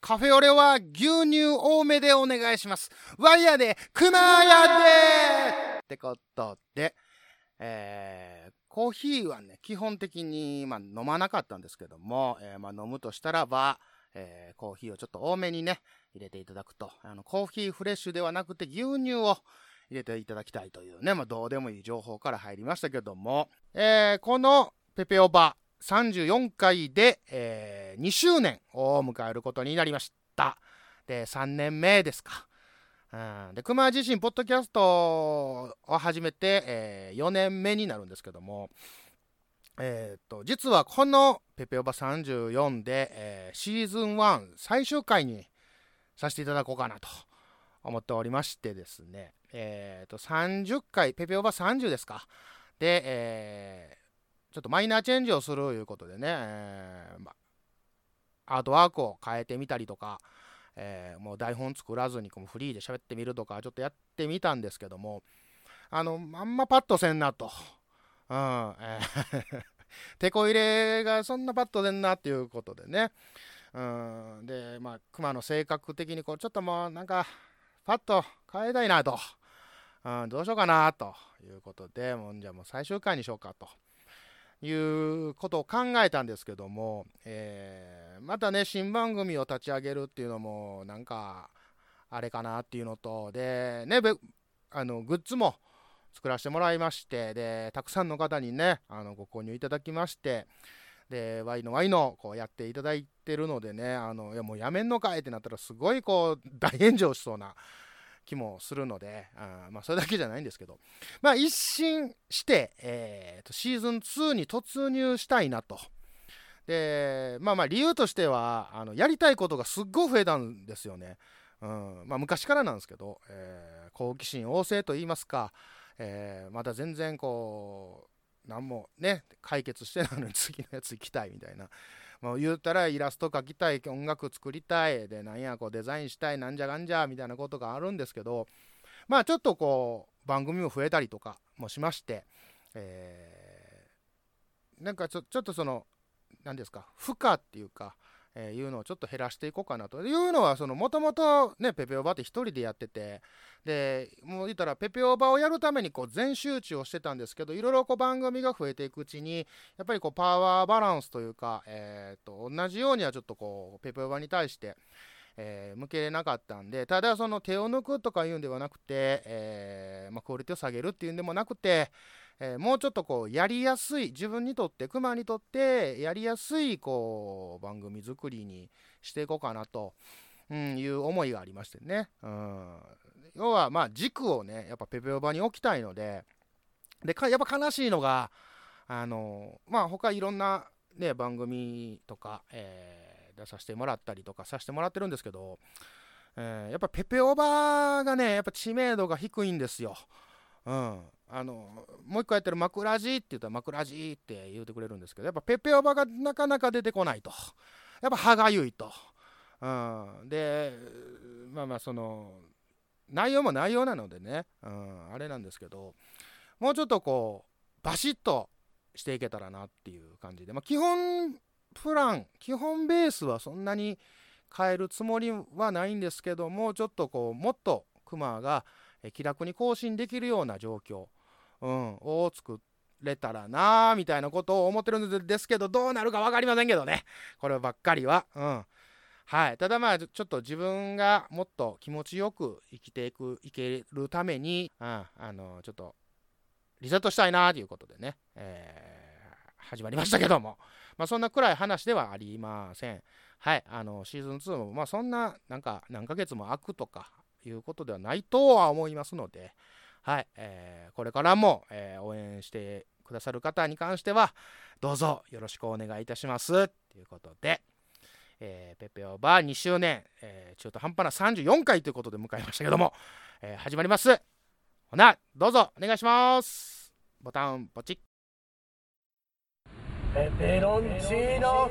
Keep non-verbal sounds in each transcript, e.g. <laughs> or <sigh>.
カフェオレは牛乳多めでお願いします。ワイヤーで、熊やでってことで、えー、コーヒーはね、基本的に、まあ、飲まなかったんですけども、えー、まあ、飲むとしたらば、えー、コーヒーをちょっと多めにね、入れていただくと。あの、コーヒーフレッシュではなくて牛乳を入れていただきたいというね、まあ、どうでもいい情報から入りましたけども、えー、このペペオバ34回で、えー、2周年を迎えることになりました。で、3年目ですか。うん、で、熊自身、ポッドキャストを始めて、えー、4年目になるんですけども、えー、っと、実はこのペペオバ34で、えー、シーズン1最終回にさせていただこうかなと思っておりましてですね、えー、っと、30回、ペペオバ30ですか。で、えー、ちょっとマイナーチェンジをするということでね、えーま、アートワークを変えてみたりとか、えー、もう台本作らずにこうフリーで喋ってみるとかちょっとやってみたんですけどもあのあんまパッとせんなと、うんえー、<laughs> 手こ入れがそんなパッとせんなっていうことでね、うん、でまあ熊の性格的にこうちょっともうなんかパッと変えたいなと、うん、どうしようかなということでもうじゃもう最終回にしようかと。いうことを考えたんですけども、えー、またね新番組を立ち上げるっていうのもなんかあれかなっていうのとでねあのグッズも作らせてもらいましてでたくさんの方にねあのご購入いただきましてで Y の Y のこうやっていただいてるのでねあのいやもうやめんのかいってなったらすごいこう大炎上しそうな気もするので、あまあ、それだけじゃないんですけど、<laughs> まあ、一新して、えーと、シーズン2に突入したいなと。で、まあまあ、理由としては、あのやりたいことがすっごい増えたんですよね。うんまあ、昔からなんですけど、えー、好奇心旺盛と言いますか、えー、まだ全然こう、何もね、解決してないのに次のやつ行きたいみたいな。もう言うたらイラスト描きたい音楽作りたいでなんやこうデザインしたいなんじゃかんじゃみたいなことがあるんですけどまあちょっとこう番組も増えたりとかもしまして、え、なんかちょちょっとその何ですか負荷っていうかえー、いうのをちょっと減らしていこうかなと。いうのはもともとねペペオバって1人でやってて。でもう言ったらペペオバをやるためにこう全集中をしてたんですけどいろいろこう番組が増えていくうちにやっぱりこうパワーバランスというか、えー、と同じようにはちょっとこうペペオバに対してえー、向けれなかったんでただその手を抜くとかいうんではなくて、えーまあ、クオリティを下げるっていうんでもなくて、えー、もうちょっとこうやりやすい自分にとってクマにとってやりやすいこう番組作りにしていこうかなと、うん、いう思いがありましてね、うん、要はまあ軸をねやっぱペペオバに置きたいのででやっぱ悲しいのがあのまあ他いろんな、ね、番組とか、えー、出させてもらったりとかさせてもらってるんですけど、えー、やっぱペペオバがねやっぱ知名度が低いんですよ。うん、あのもう一個やってる枕地って言ったら枕地って言うてくれるんですけどやっぱペペオバがなかなか出てこないと。やっぱ歯がゆいと、うん、でまあまあその内容も内容なのでね、うん、あれなんですけどもうちょっとこうバシッとしていけたらなっていう感じで、まあ、基本プラン基本ベースはそんなに変えるつもりはないんですけどもちょっとこうもっとクマが気楽に更新できるような状況うん、を作れたらなみたいなことを思ってるんですけどどうなるか分かりませんけどね。こればっかりは。うん。はい、ただまあちょっと自分がもっと気持ちよく生きていくいけるために、うん、あのちょっとリセットしたいなということでね、えー、始まりましたけども、まあ、そんな暗い話ではありません。はい、あのシーズン2も、まあ、そんななんか何ヶ月も空くとかいうことではないとは思いますので、はい、えー、これからも、えー、応援してくださる方に関しては、どうぞよろしくお願いいたします。ということで、えー、ペペオバー2周年、えー、中途半端な34回ということで迎えましたけども、えー、始まります。ほな、どうぞお願いします。ボタンポチ。ペペロンチーノ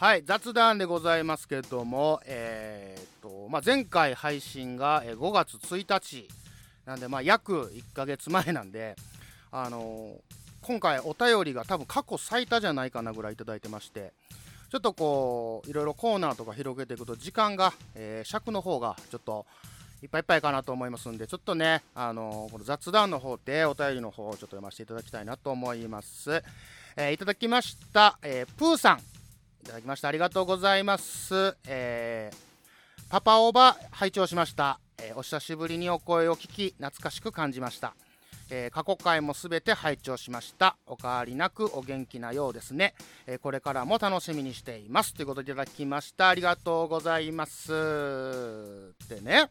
はい雑談でございますけどもえーっと、まあ、前回配信が5月1日なんでまあ約1ヶ月前なんであのー今回お便りが多分過去最多じゃないかなぐらいいいてましてちょっとこういろいろコーナーとか広げていくと時間が、えー尺の方がちょっといっぱいいっぱいかなと思いますんでちょっとね、あのーこの雑談の方でお便りの方をちょっと読ませていただきたいなと思います、えいただきました、えープーさん。いただきました。ありがとうございます、えーパパオーバー拝聴しました、えーお久しぶりにお声を聞き懐かしく感じました。えー過去回もすべて拝聴しました。お変わりなくお元気なようですね、えーこれからも楽しみにしています。ということでいただきました。ありがとうございます。でね。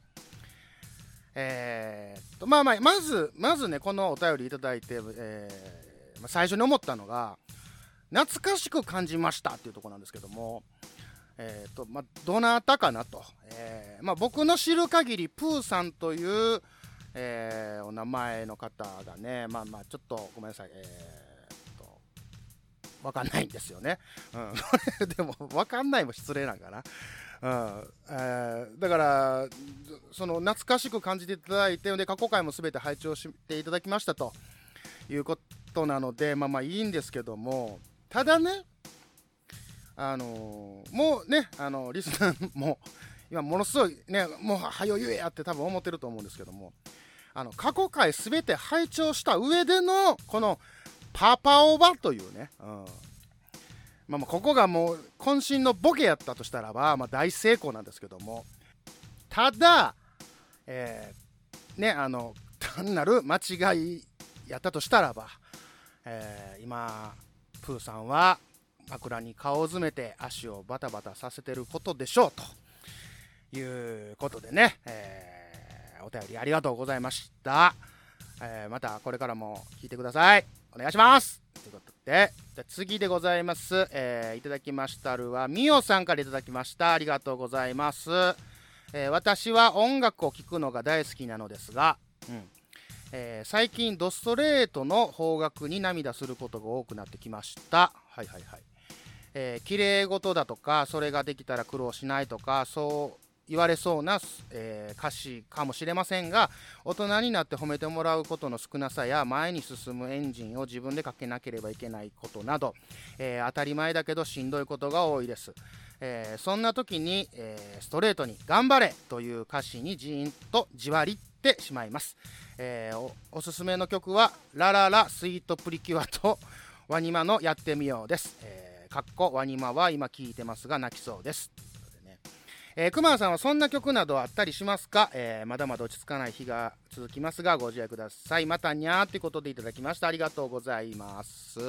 えっとまあまあまずまずねこのお便りいただいて、えー最初に思ったのが懐かしく感じましたっていうとこなんですけどもえーとまどなたかなと、えーま、僕の知る限りプーさんというえーお名前の方がね、まあまあ、ちょっとごめんなさい、えー、と、わかんないんですよね。うん、<laughs> でも、わかんないも失礼なんかな。うんえーだから、その懐かしく感じていただいて、で過去回もすべて拝聴していただきましたということなので、まあまあいいんですけども、ただね、あのーもうね、あのリスナーも、今ものすごいね、もうはよ言えやって多分思ってると思うんですけども、あの過去回すべて拝聴した上でのこのパパオバというね、うん。まあ、まあここがもう渾身のボケやったとしたらば、まあ、大成功なんですけどもただ、えーねあの単なる間違いやったとしたらば、えー今プーさんは枕に顔を詰めて足をバタバタさせてることでしょうということでね、えーお便りありがとうございました、えーまたこれからも聞いてください。お願いします。ということでじゃ次でございます、えーいただきましたるはみおさんからいただきました。ありがとうございます、えー私は音楽を聴くのが大好きなのですが、うん。えー最近ドストレートの方角に涙することが多くなってきましたはいはいはいえー、綺麗事だとかそれができたら苦労しないとかそう言われそうな、えー歌詞かもしれませんが大人になって褒めてもらうことの少なさや前に進むエンジンを自分でかけなければいけないことなど、えー当たり前だけどしんどいことが多いです、えーそんな時に、えーストレートに「頑張れ!」という歌詞にジーンとじわりってしまいます、えーおすすめの曲は「ラララスイートプリキュア」と「<laughs> ワニマのやってみよう」です、えーかっこワニマは今聴いてますが泣きそうです。ということでね。えー、さんはそんな曲などあったりしますか、えーまだまだ落ち着かない日が続きますがご自愛ください。またにゃーということでいただきましたありがとうございます。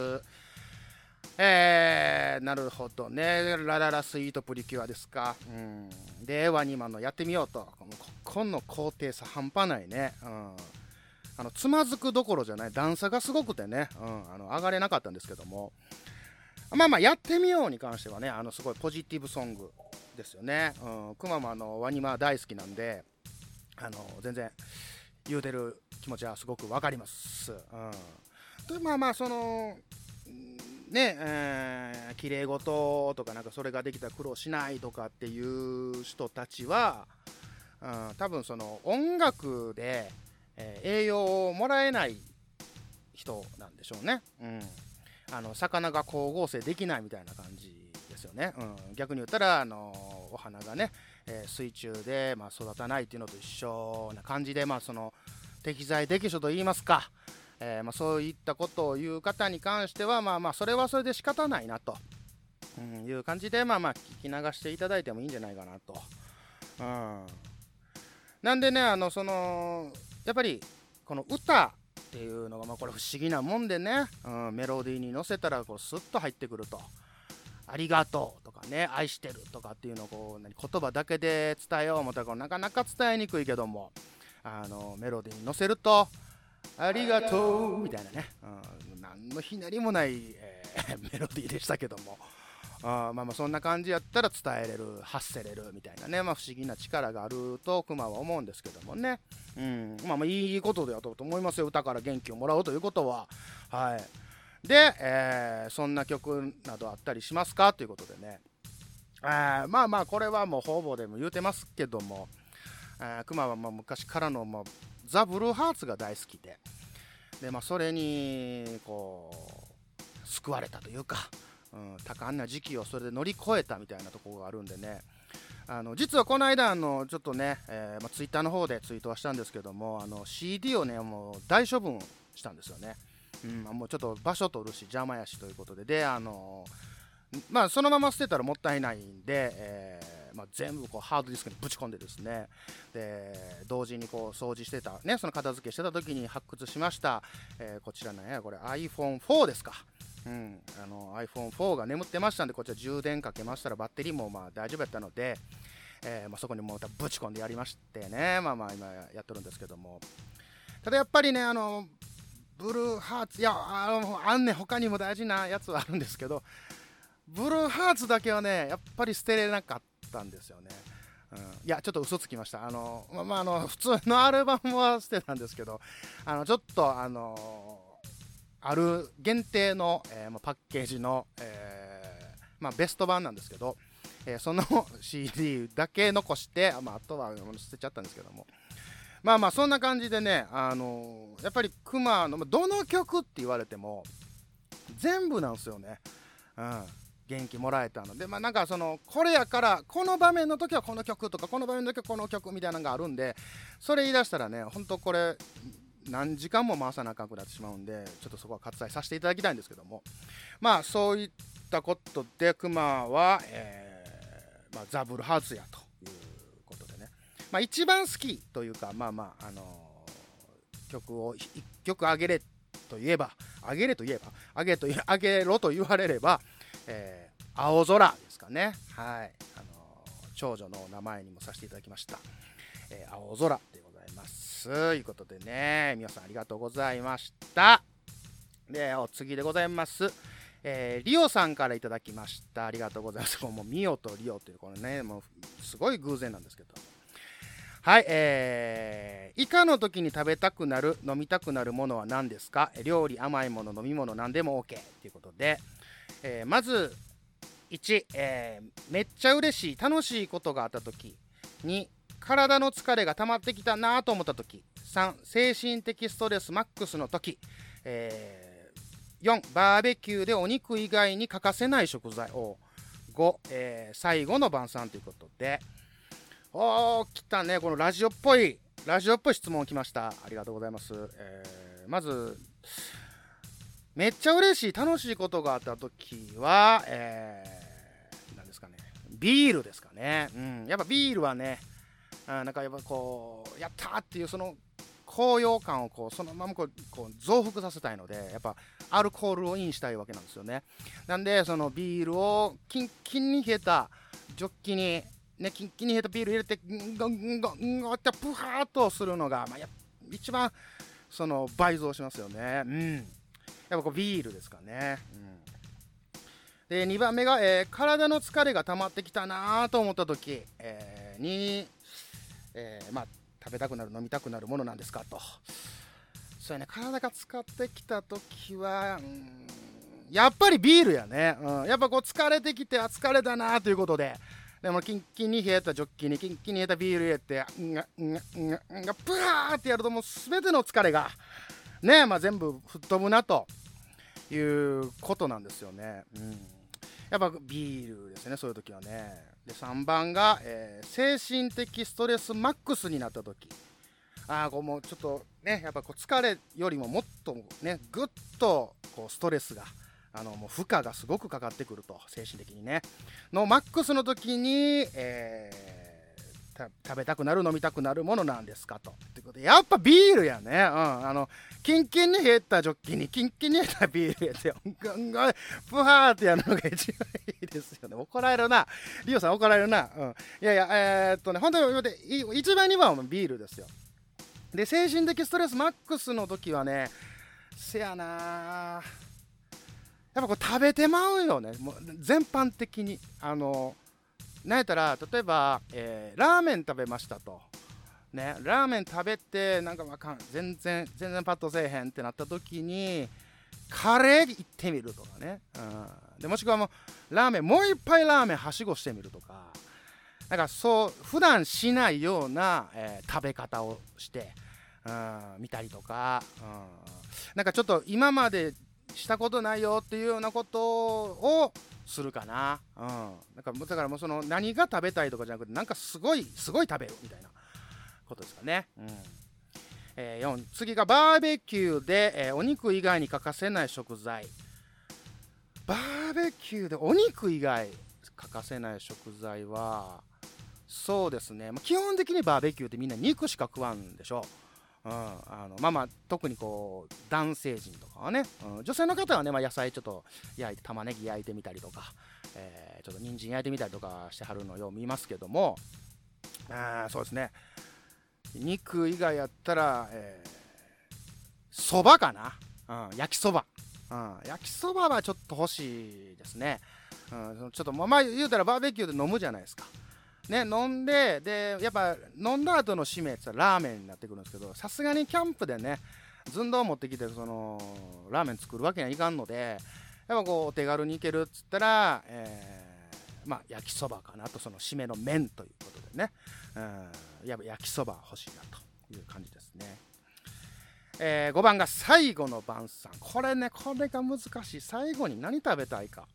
えー、なるほどね。ラララスイートプリキュアですか。うん。でワニマンのやってみようと。このこの高低差半端ないね。うん。あのつまずくどころじゃない。段差がすごくてね、うん、あの上がれなかったんですけども。まあまあやってみように関してはねあのすごいポジティブソングですよね。うん、くまもあのワニマン大好きなんで、あの全然言うてる気持ちはすごくわかります。うん、でまあまあそのねえー、綺麗事とかなんかそれができたら苦労しないとかっていう人たちは、うん、多分その音楽で、えー栄養をもらえない人なんでしょうね。うん。あの魚が光合成できないみたいな感じですよね、うん、逆に言ったらあのお花がね、えー水中で、まあ、育たないっていうのと一緒な感じで、まあ、その適材適所と言いますか、えーまあ、そういったことを言う方に関してはまあまあそれはそれで仕方ないなと、うん、いう感じでまあまあ聞き流していただいてもいいんじゃないかなと、うん、なんでねあのそのやっぱりこの歌っていうのが、まあ、これ不思議なもんでね、うん、メロディーに乗せたらこうスッと入ってくると。ありがとうとかね、愛してるとかっていうのをこう何言葉だけで伝えよう思ったらなかなか伝えにくいけども、あのメロディーに乗せると、ありがとうみたいなね、うん、何のひねりもない、えー <laughs> メロディーでしたけども、あまあまあそんな感じやったら伝えれる、発せれるみたいなね、まあ、不思議な力があるとクマは思うんですけどもね、うん、まあまあいいことだと思いますよ、歌から元気をもらうということは。はい。で、えーそんな曲などあったりしますか？ということでね、あまあまあこれはもう方々でも言うてますけども、クマはまあ昔からのもうザ・ブルーハーツが大好きで。で、まあ、それにこう救われたというか、うん、多感な時期をそれで乗り越えたみたいなところがあるんでね。あの実はこの間あのちょっとね、えーまあ、ツイッターの方でツイートはしたんですけどもあの CD をねもう大処分したんですよね。うん、もうちょっと場所取るし邪魔やしということで。であのまあそのまま捨てたらもったいないんで、えまあ、全部こうハードディスクにぶち込んでですね。で同時にこう掃除してたねその片付けしてた時に発掘しました、えーこちらねこれ iPhone4 ですか。うん、あの iPhone4 が眠ってましたんでこちら充電かけましたらバッテリーもまあ大丈夫やったので、えーまあ、そこにもまたぶち込んでやりましてね。まあまあ今やってるんですけども。ただやっぱりねあのブルーハーツいやあのあんね他にも大事なやつはあるんですけどブルーハーツだけはねやっぱり捨てれなかったんですよね、うん、いやちょっと嘘つきました。あのままああの <laughs> 普通のアルバムは捨てたんですけどあのちょっとあのある限定の、えーまパッケージの、えーまあ、ベスト版なんですけど、えーその <laughs> CD だけ残して、まあ、とは捨てちゃったんですけども。まあまあそんな感じでね、あのやっぱりクマのどの曲って言われても全部なんですよね、うん、元気もらえたのでまあなんかそのこれやからこの場面の時はこの曲とかこの場面の時はこの曲みたいなのがあるんでそれ言い出したらね本当これ何時間も回さなあかんくなってしまうんでちょっとそこは割愛させていただきたいんですけども。まあそういったことでクマは、えーまあ、ザ・ブルハーツやということでね、まあ、一番好きというかまあまあ、あのー曲を1曲あげれと言えばあげれと言えばあげとあげろと言われれば、えー青空ですかね。はい、あの長女の名前にもさせていただきました、えー青空でございます。ということでね皆さんありがとうございました。でお次でございます。えーリオさんからいただきました。ありがとうございます。<laughs> もうミオとリオというこのねもうすごい偶然なんですけど。はい、えー、以下の時に食べたくなる飲みたくなるものは何ですか？料理甘いもの飲み物何でも OK ということで、えーまず1、えーめっちゃ嬉しい楽しいことがあった時2体の疲れが溜まってきたなと思った時。3精神的ストレスマックスの時、えー4バーベキューでお肉以外に欠かせない食材。を5、えー最後の晩餐ということで。おー来たね。このラジオっぽいラジオっぽい質問来ました。ありがとうございます、えーまずめっちゃ嬉しい楽しいことがあった時は、えー、何ですかね。ビールですかね、うん、やっぱビールはねあなんかやっぱこうやったーっていうその高揚感をこうそのままこうこう増幅させたいのでやっぱアルコールをインしたいわけなんですよね。なんでそのビールをキンキンに冷えたジョッキにねキンキンに冷えたビール入れてんごんごんごってプハーっとするのが、まあ、や一番その倍増しますよね。うん。やっぱこうビールですかね。うん。で2番目が、えー体の疲れが溜まってきたなと思った時、えーに、えーまあ、食べたくなる飲みたくなるものなんですかと。そうやね体が使ってきた時はうんやっぱりビールやね、うん、やっぱこう疲れてきてあ疲れたなということで。でもキンキンに冷えたジョッキにキンキンに冷えたビール入れてんがんがんがんがプハーってやるともう全ての疲れがねまあ、全部吹っ飛ぶなということなんですよね。うんやっぱビールですね、そういう時はね。で、3番が、えー精神的ストレスマックスになった時ああ、こうもうちょっとね、やっぱこう疲れよりももっとね、ぐっとこうストレスが、あのもう負荷がすごくかかってくると、精神的にね。のマックスの時に、えー食べたくなる飲みたくなるものなんですかと。ということでやっぱビールやね。うん、あのキンキンに冷えたジョッキにキンキンに冷えたビールやってガンガンプハーってやるのが一番いいですよね。怒られるな。リオさん怒られるな。うん、いやいや、えー、っとね、本当に一番2番はビールですよ。で、精神的ストレスマックスの時はね、せやなやっぱこう食べてまうよね。もう全般的に。あのなんやったら例えば、えー、ラーメン食べましたと、ね、ラーメン食べてなんかわかん全然全然パッとせえへんってなった時にカレー行ってみるとかね、うん、でもしくはもうラーメンもう一杯ラーメンはしごしてみるとか。なんかそう普段しないような、えー、食べ方をして、うん、見たりとか、うん、なんかちょっと今までしたことないよっていうようなことをするかな。うん。だからだからもうその何が食べたいとかじゃなくて、なんかすごい、すごい食べるみたいなことですかね。うん。えー、4次がバーベキューで、えー、お肉以外に欠かせない食材。バーベキューでお肉以外欠かせない食材は、そうですね、まあ、基本的にバーベキューってみんな肉しか食わんでしょ。ううん、あのまあまあ特にこう男性陣とかはね、うん、女性の方はね、まあ、野菜ちょっと焼いて玉ねぎ焼いてみたりとか、えー、ちょっと人参焼いてみたりとかしてはるのよう見ますけどもあそうですね。肉以外やったらそば、ー、かな、うん、焼きそば、うん、焼きそばはちょっと欲しいですね、うん、ちょっとまあ言うたらバーベキューで飲むじゃないですか。ね、飲んで、で、やっぱ飲んだ後の締めってラーメンになってくるんですけど、さすがにキャンプでね、寸胴持ってきて、その、ラーメン作るわけにはいかんので、やっぱこう、お手軽にいけるっつったら、えー、まあ、焼きそばかなと、その締めの麺ということでね、うん、やっぱ焼きそば欲しいなという感じですね。えー、5番が最後の晩餐。これね、これが難しい。最後に何食べたいか。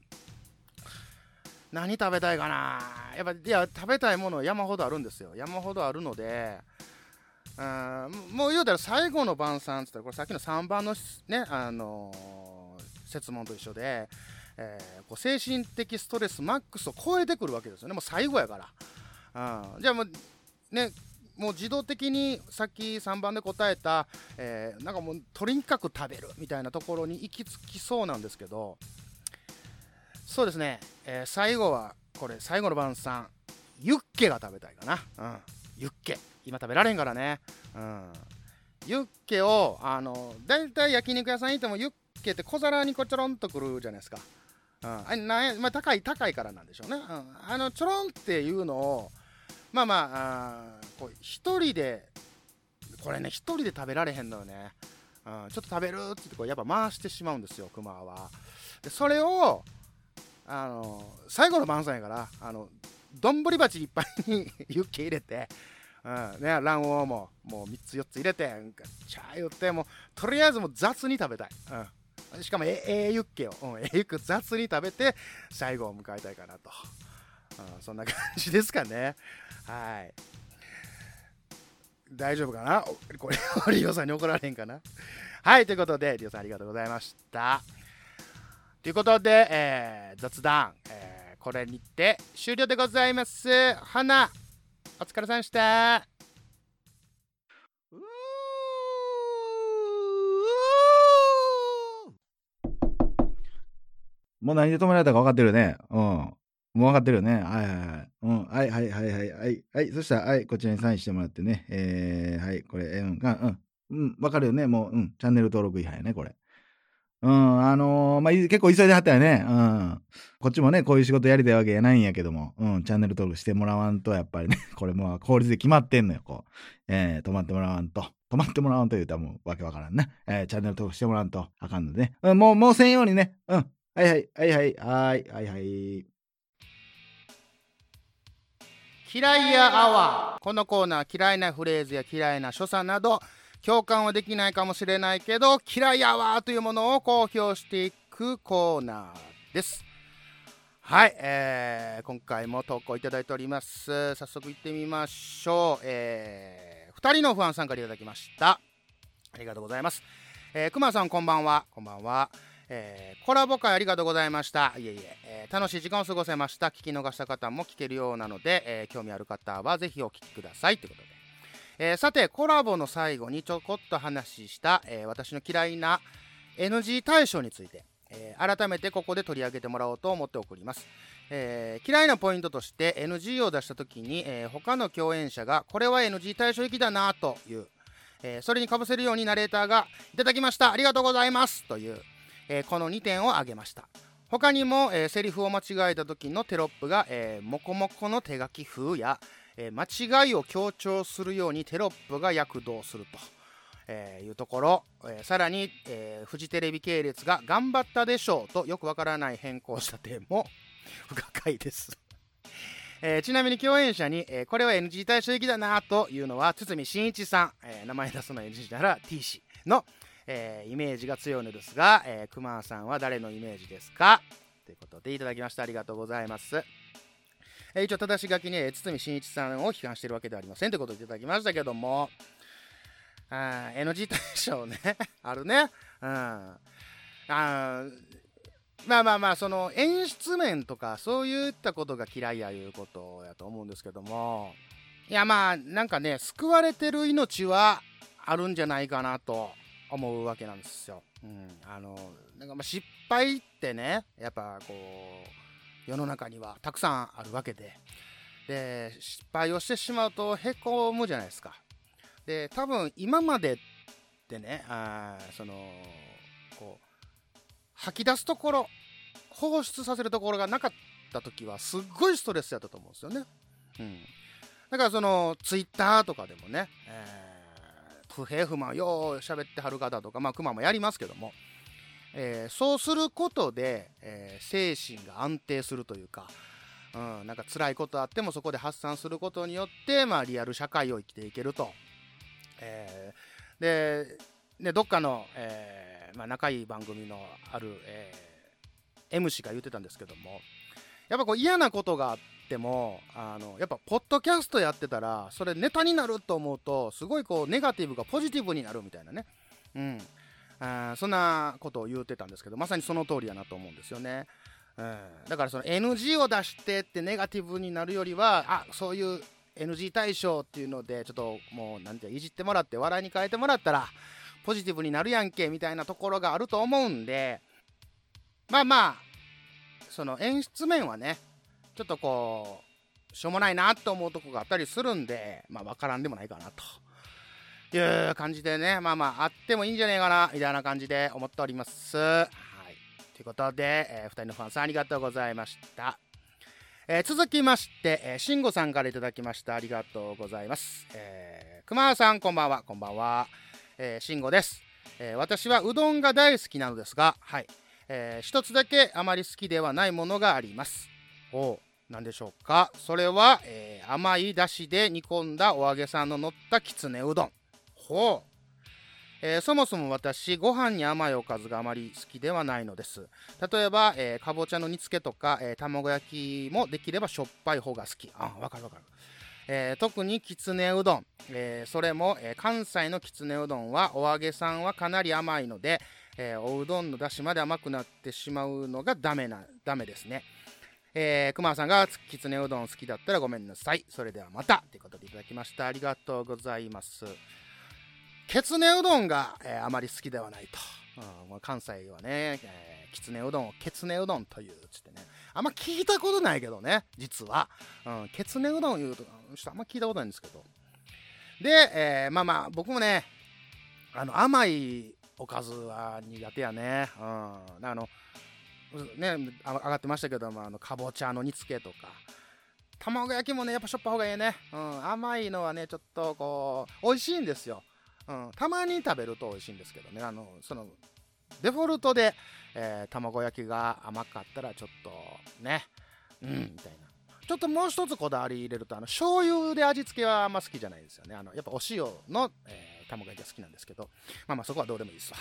何食べたいかな。やっぱいや食べたいもの山ほどあるんですよ。山ほどあるのでうんもう言うたら最後の晩餐って言ったらこれさっきの3番のねあのー、説問と一緒で、えー、こう精神的ストレスマックスを超えてくるわけですよね。もう最後やから。うんじゃあもうねもう自動的にさっき3番で答えた、えー、なんかもうとにかく食べるみたいなところに行き着きそうなんですけどそうですね、えー、最後はこれ最後の晩餐。ユッケが食べたいかな、うん、ユッケ。今食べられんからね、うん、ユッケをあのだいたい焼肉屋さん行ってもユッケって小皿にこうちょろんとくるじゃないですか、うん、あなんまあ、高い高いからなんでしょうね、うん、あのちょろんっていうのをまあまああこう一人でこれね一人で食べられへんのよね、うん、ちょっと食べるって言ってこうやっぱ回してしまうんですよクマは。でそれをあの最後の晩餐やからあの丼鉢いっぱいに <laughs> ユッケ入れて、うんね、卵黄ももう3つ4つ入れてガチャー言ってもうとりあえずもう雑に食べたい、うん、しかもええユッケを、うん、ええユッケ雑に食べて最後を迎えたいかなと、うん、そんな感じですかね。はい。大丈夫かな？これリオさんに怒られへんかな？はいということでリオさんありがとうございました。ということで、えー、雑談、えー、これにて終了でございます。花、お疲れさんでした。もう何で止められたか分かってるよね。うん。もう分かってるよね。はいはいはい。うん。はいはいはいはいはい。はい。そしたら、はい、こちらにサインしてもらってね。えー、はい、これ、うん、うん、うん。分かるよね。もう、うん。チャンネル登録違反やね、これ。うん、あのー、まあ、結構急いではったよね。うん。こっちもね、こういう仕事やりたいわけやないんやけども、うん、チャンネル登録してもらわんと、やっぱりね、<laughs> これもう法律で決まってんのよ、こう。えー、止まってもらわんと。止まってもらわんと言うたらもうわけわからんね。えー、チャンネル登録してもらわんとあかんのでね。うん、もう、もうせんようにね。うん。はいはい、はいはい、はい、はいはい。嫌いやアワー。このコーナー、嫌いなフレーズや嫌いな所作など、共感はできないかもしれないけど嫌いやわというものを公表していくコーナーです。はい、えー、今回も投稿いただいております。早速行ってみましょう、えー、2人の不安参加いただきました。ありがとうございます。えー、くまさんこんばんは。こんばんは。えー、コラボ会ありがとうございました。いえいええ。えー楽しい時間を過ごせました。聞き逃した方も聞けるようなので、えー興味ある方はぜひお聞きください。ということで、えーさてコラボの最後にちょこっと話した、えー私の嫌いな NG 対象について、えー改めてここで取り上げてもらおうと思って送ります、え嫌いなポイントとして NG を出した時に、え他の共演者がこれは NG 対象行きだなという、えそれにかぶせるようにナレーターがいただきました。ありがとうございます。という、えこの2点を挙げました。他にも、えーセリフを間違えた時のテロップが、えー、モコモコの手書き風や、えー間違いを強調するようにテロップが躍動すると、えーいうところ、えーさらに、えーフジテレビ系列が頑張ったでしょうとよくわからない変更した点も。<laughs> 不可解です。えーちなみに共演者に、えーこれは NG 対象的だなというのは堤真一さん、えー名前出すの NG なら T 氏の、えーイメージが強いのですが、えー、熊さんは誰のイメージですか？ということでいただきました。ありがとうございます。えー一応正し書きに、え堤真一さんを批判しているわけではありませんということでいただきましたけども。あ NG 対象ね。<laughs> あるね。うん。あまあまあまあその演出面とかそういったことが嫌いやいうことやと思うんですけども。いやまあなんかね救われてる命はあるんじゃないかなと思うわけなんですよ。うん、あのなんかま失敗ってねやっぱこう世の中にはたくさんあるわけでで失敗をしてしまうとへこむじゃないですか。で多分今までってねあそのこう吐き出すところ放出させるところがなかった時はすっごいストレスやったと思うんですよね。うん、だからそのツイッターとかでもね、えー不平不満よう喋ってはる方とかまあクマもやりますけども、えーそうすることで、えー精神が安定するというか、うん、なんか辛いことあってもそこで発散することによって、まあ、リアル社会を生きていけると。えーででどっかの、えーまあ、仲いい番組のある、えー M 氏が言ってたんですけどもやっぱこう嫌なことがあってもあのやっぱポッドキャストやってたらそれネタになると思うとすごいこうネガティブがポジティブになるみたいなね、うん、あーそんなことを言ってたんですけどまさにその通りやなと思うんですよね。うん、だからその NG を出してってネガティブになるよりはあそういう NG 対象っていうのでちょっともうなんていじってもらって笑いに変えてもらったらポジティブになるやんけみたいなところがあると思うんでまあまあその演出面はねちょっとこうしょうもないなと思うとこがあったりするんでまあ分からんでもないかなという感じでねまあまああってもいいんじゃねえかなみたいな感じで思っております。はいということで、え2人のファンさんありがとうございました。えー続きまして、えー、慎吾さんからいただきました。ありがとうございます。えー、熊さん、こんばんは。こんばんは。えー、慎吾です、えー私はうどんが大好きなのですが、はい。えー一つだけあまり好きではないものがあります。おう、なんでしょうか。それは、えー甘いだしで煮込んだお揚げさんの乗ったきつねうどん。ほう。えーそもそも私ご飯に甘いおかずがあまり好きではないのです例えば、えーかぼちゃの煮付けとか、えー卵焼きもできればしょっぱい方が好きあわかるわかる、え特にきつねうどん、えそれも、え関西のきつねうどんはお揚げさんはかなり甘いので、えおうどんのだしまで甘くなってしまうのがダメなダメですねえー、熊さんがきつねうどん好きだったらごめんなさい。それではまたということでいただきました。ありがとうございます。きつねうどんが、えーあまり好きではないと。うんまあ関西はね、えーきつねうどんをきつねうどんというつってね。あんま聞いたことないけどね、実は。うん、きつねうどん言うと、ちょっとあんま聞いたことないんですけど。で、えーまあまあ、僕もね、あの甘いおかずは苦手やね。うん、あの、ね、あ上がってましたけども、あのかぼちゃの煮付けとか。卵焼きもね、やっぱしょっぱい方がいいね。うん、甘いのはね、ちょっとこう、美味しいんですよ。うん、たまに食べると美味しいんですけどね、あの、その、デフォルトで、えー卵焼きが甘かったらちょっとね、うん、みたいな。ちょっともう一つこだわり入れると、あの、醤油で味付けはあんま好きじゃないですよね。あの、やっぱお塩の、えー卵焼きが好きなんですけど、まあまあそこはどうでもいいですわ。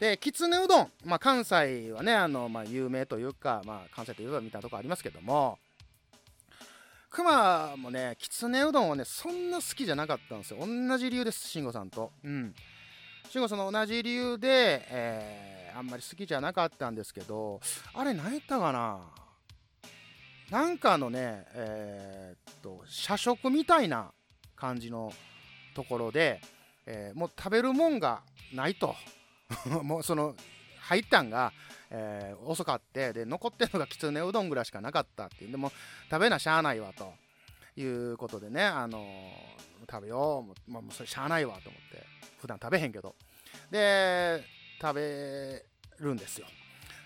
で、きつねうどん、まあ関西はね、あの、まあ有名というか、まあ関西といえばみたとこありますけども、熊もね、きつねうどんはね、そんな好きじゃなかったんですよ。同じ理由です、慎吾さんと。うん。慎吾さんの同じ理由で、えーあんまり好きじゃなかったんですけど、あれ何やったかな？なんかのね、えーっと、社食みたいな感じのところで、えーもう食べるもんがないと。<laughs> もうその、入ったんが、えー遅かって、で、残ってるのがきつねうどんぐらいしかなかったっていうで、も食べなしゃあないわということでね、あのー食べよう、もうまあ、もうそれしゃあないわと思って、普段食べへんけど。で、食べるんですよ。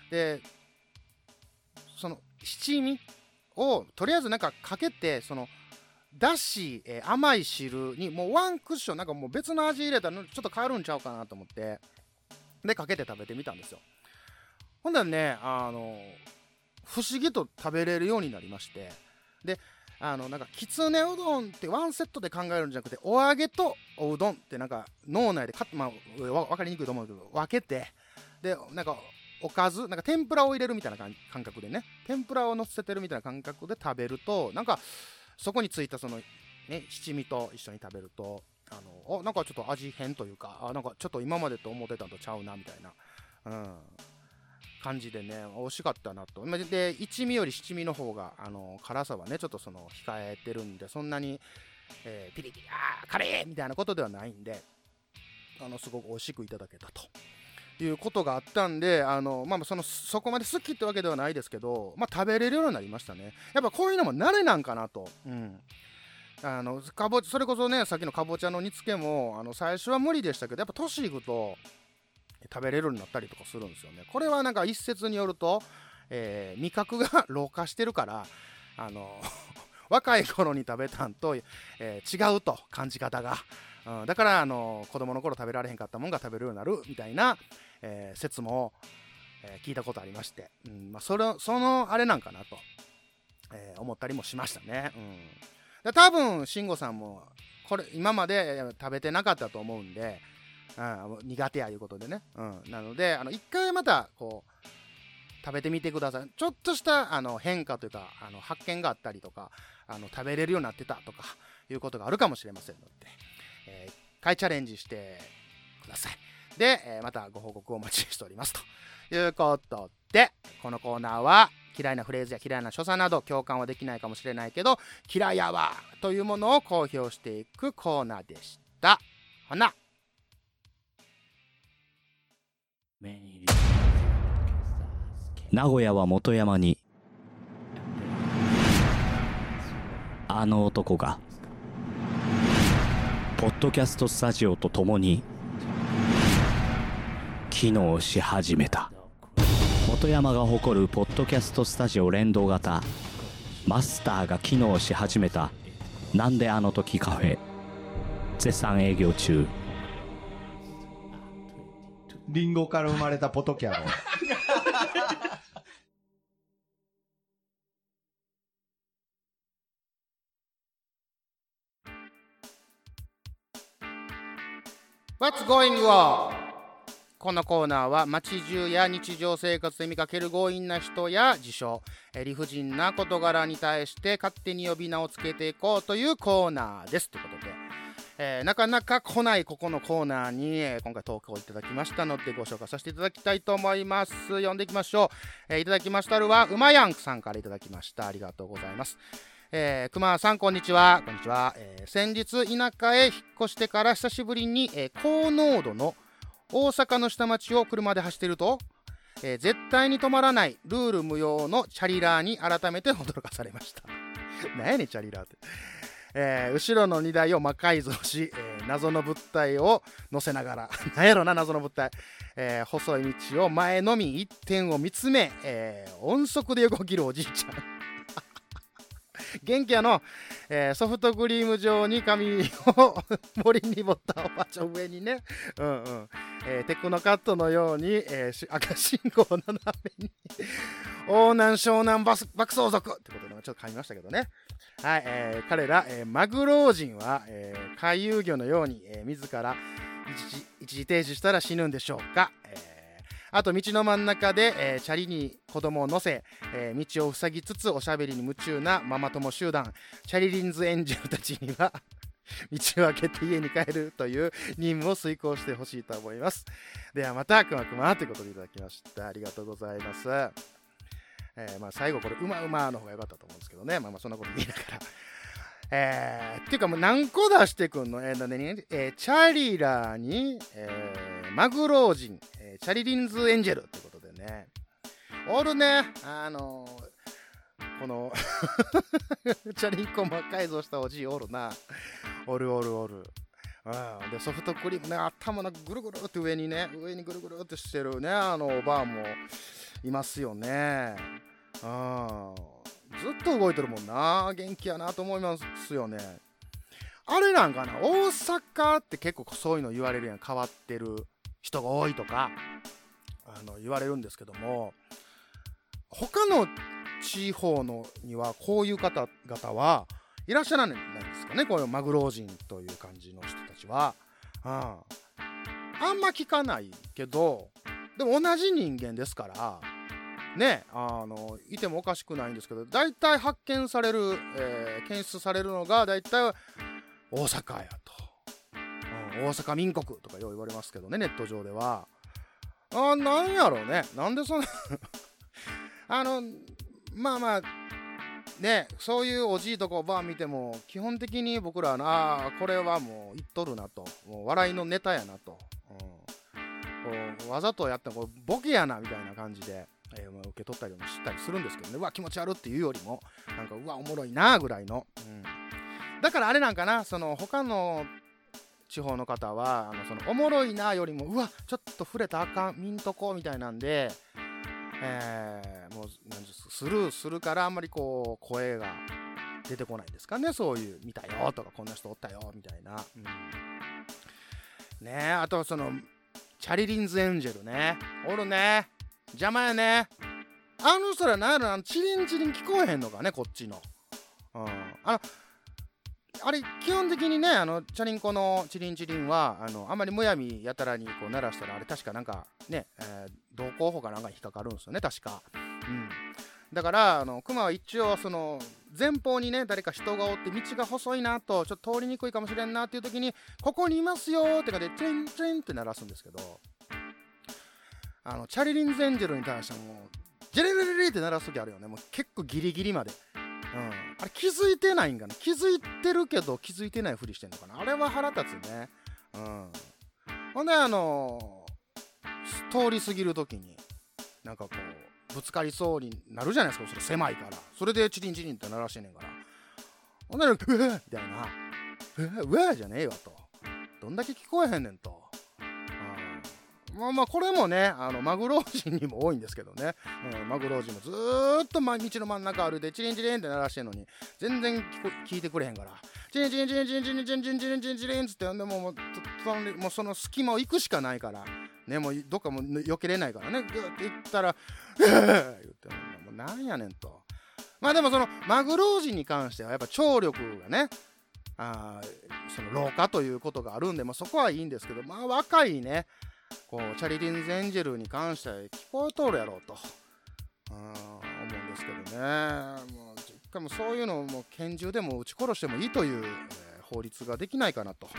で、その七味をとりあえずなんかかけてそのだし、えー甘い汁にもうワンクッションなんかもう別の味入れたらちょっと変わるんちゃうかなと思ってでかけて食べてみたんですよほんだらねあの不思議と食べれるようになりまして。であのなんかきつねうどんってワンセットで考えるんじゃなくてお揚げとおうどんってなんか脳内でか、まあ、分かりにくいと思うけど分けてでなんかおかずなんか天ぷらを入れるみたいな感覚でね。天ぷらを乗せてるみたいな感覚で食べるとなんかそこについたそのね七味と一緒に食べるとあのおなんかちょっと味変というかあなんかちょっと今までと思ってたのとちゃうなみたいな、うん、感じでね美味しかったなとで一味より七味の方があの辛さはねちょっとその控えてるんでそんなに、えーピリピリあーカレーみたいなことではないんであのすごく美味しくいただけたと。いうことがあったんで、あのまあ、そのそこまで好きってわけではないですけど、まあ、食べれるようになりましたね。やっぱこういうのも慣れなんかなと。うんあのかぼそれこそねさっきのかぼちゃの煮付けもあの最初は無理でしたけどやっぱ年いくと食べれるようになったりとかするんですよね。これはなんか一説によると、えー味覚が <laughs> 老化してるからあの <laughs> 若い頃に食べたんと、えー違うと感じ方が、うん、だからあの子供の頃食べられへんかったもんが食べるようになるみたいな、えー説も、えー聞いたことありまして、うんまあ、それそのあれなんかなと、えー思ったりもしましたね。うん。で多分慎吾さんもこれ今まで食べてなかったと思うんで、うん、苦手やいうことでね、うん、なのであの一回またこう食べてみてください。ちょっとしたあの変化というかあの発見があったりとかあの食べれるようになってたとかいうことがあるかもしれませんので、えー一回チャレンジしてください。で、えーまたご報告をお待ちしておりますと。いうことでこのコーナーは嫌いなフレーズや嫌いな所作など共感はできないかもしれないけど嫌いやわというものを公表していくコーナーでした。ほな。名古屋は元山にあの男がポッドキャストスタジオと共に機能し始めた。元山が誇るポッドキャストスタジオ連動型マスターが機能し始めた。なんであの時カフェ絶賛営業中。リンゴから生まれたポトキャロ。「What's going on?」このコーナーは街中や日常生活で見かける強引な人や事象理不尽な事柄に対して勝手に呼び名をつけていこうというコーナーですということで、えーなかなか来ないここのコーナーに、えー今回投稿いただきましたのでご紹介させていただきたいと思います。読んでいきましょう、えーいただきましたるはうまやんさんからいただきました。ありがとうございます。えー、熊さんこんにちは。こんにちは、え先日田舎へ引っ越してから久しぶりに、え高濃度の大阪の下町を車で走っていると、え絶対に止まらないルール無用のチャリラーに改めて驚かされました。<laughs> 何やねチャリラーって、えー後ろの荷台を魔改造し、えー謎の物体を乗せながら。<laughs> 何やろな謎の物体、えー細い道を前のみ一点を見つめ、え音速で横切るおじいちゃん。<laughs> 元気やの、えソフトクリーム状に髪を <laughs> 森にぼったおばちゃん上にね、うんうん。えテクノカットのように、え赤信号を斜めに。横南湘南バス爆走族。ってことでちょっと噛みましたけどね。はい、えー彼ら、えーマグロ人は、えー回遊魚のように、えー自ら一時一時停止したら死ぬんでしょうか、えーあと道の真ん中で、えーチャリに子供を乗せ、えー道を塞ぎつつおしゃべりに夢中なママ友集団。チャリリンズエンジェルたちには <laughs> 道を開けて家に帰るという任務を遂行してほしいと思います。ではまたくまくまということでいただきました。ありがとうございます。えーまあ、最後これ、うまうまの方が良かったと思うんですけどね。まあまあ、そんなこと言いながら。<laughs> えー、っていうかもう何個出してくんの？えーね、えーチャリラーに、えーマグロージン、えーチャリリンズエンジェルってことでね。おるね、あのーこの、<laughs> チャリンコ魔改造したおじいおるな。おるおるおる。うん、でソフトクリームね頭のぐるぐるって上にね上にぐるぐるってしてるねあのおばあもいますよねうん。ずっと動いてるもんな。元気やなと思いますよね。あれなんかな大阪って結構そういうの言われるやん。変わってる人が多いとかあの言われるんですけども他の地方のにはこういう方々はいらっしゃらないんですかね。こういうマグロ人という感じの人たちは、うん、あんま聞かないけどでも同じ人間ですからねあのいてもおかしくないんですけど大体発見される、えー検出されるのが大体大阪やと、うん、大阪民国とかよう言われますけどねネット上では。あなんやろうね。なんでそんな <laughs> あのまあまあねそういうおじいとかおばあ見ても基本的に僕らはなあこれはもう言っとるなと。もう笑いのネタやなと、うん、こうわざとやってこうボケやなみたいな感じで、えー受け取ったりもしたりするんですけどね。うわ気持ち悪っていうよりもなんかうわおもろいなぐらいの、うん、だからあれなんかなその他の地方の方はあのそのおもろいなよりもうわちょっと触れたあかん見んとこみたいなんで、えーもうスルーするからあんまりこう声が出てこないんですかねそういう見たよとかこんな人おったよみたいな、うん、ねあとそのチャリリンズエンジェルね。おるね。邪魔やね。あの人らなんやろなチリンチリン聞こえへんのかねこっちの、うん、あのあれ基本的にねあのチャリンコのチリンチリンはあのあんまりむやみやたらにこう鳴らしたらあれ確かなんかね、えー道交法かなんかに引っかかるんですよね確か、うん、だからあのクマは一応その前方にね誰か人がおって道が細いなとちょっと通りにくいかもしれんなっていう時にここにいますよってかでチリンチリンって鳴らすんですけど。あのチャリリンズエンジェルに対してもジェレレレレって鳴らす時あるよね。もう結構ギリギリまで。うん、あれ気づいてないんかな。気づいてるけど気づいてないふりしてんのかな。あれは腹立つね。うん。ほんであの通り過ぎる時になんかこうぶつかりそうになるじゃないですか。それ狭いから。それでチリンチリンって鳴らしてんねんから。ほんでうわーみたいな。うわうわーじゃねえわと。どんだけ聞こえへんねんと、まあまあこれもねあのマグロ人にも多いんですけどね、うん、マグロ人もずーっとま道の真ん中歩いてチリンチリンって鳴らしてんのに全然聞こ聞いてくれへんから。チリンチリンチリンチリンチリンチリンチリンチリンチリンチリンつってでもうもうそのもうその隙間を行くしかないからねもうどっかもう避けれないからねグーって行ったら「うわー言ってもうなんやねんとまあでもそのマグロ人に関してはやっぱ聴力がねあその老化ということがあるんで、まあ、そこはいいんですけどまあ若いねこうチャリリンズエンジェルに関しては聞こえとるやろうと。思うんですけどね。もう一回もそういうのをもう拳銃でも撃ち殺してもいいという、えー法律ができないかなと、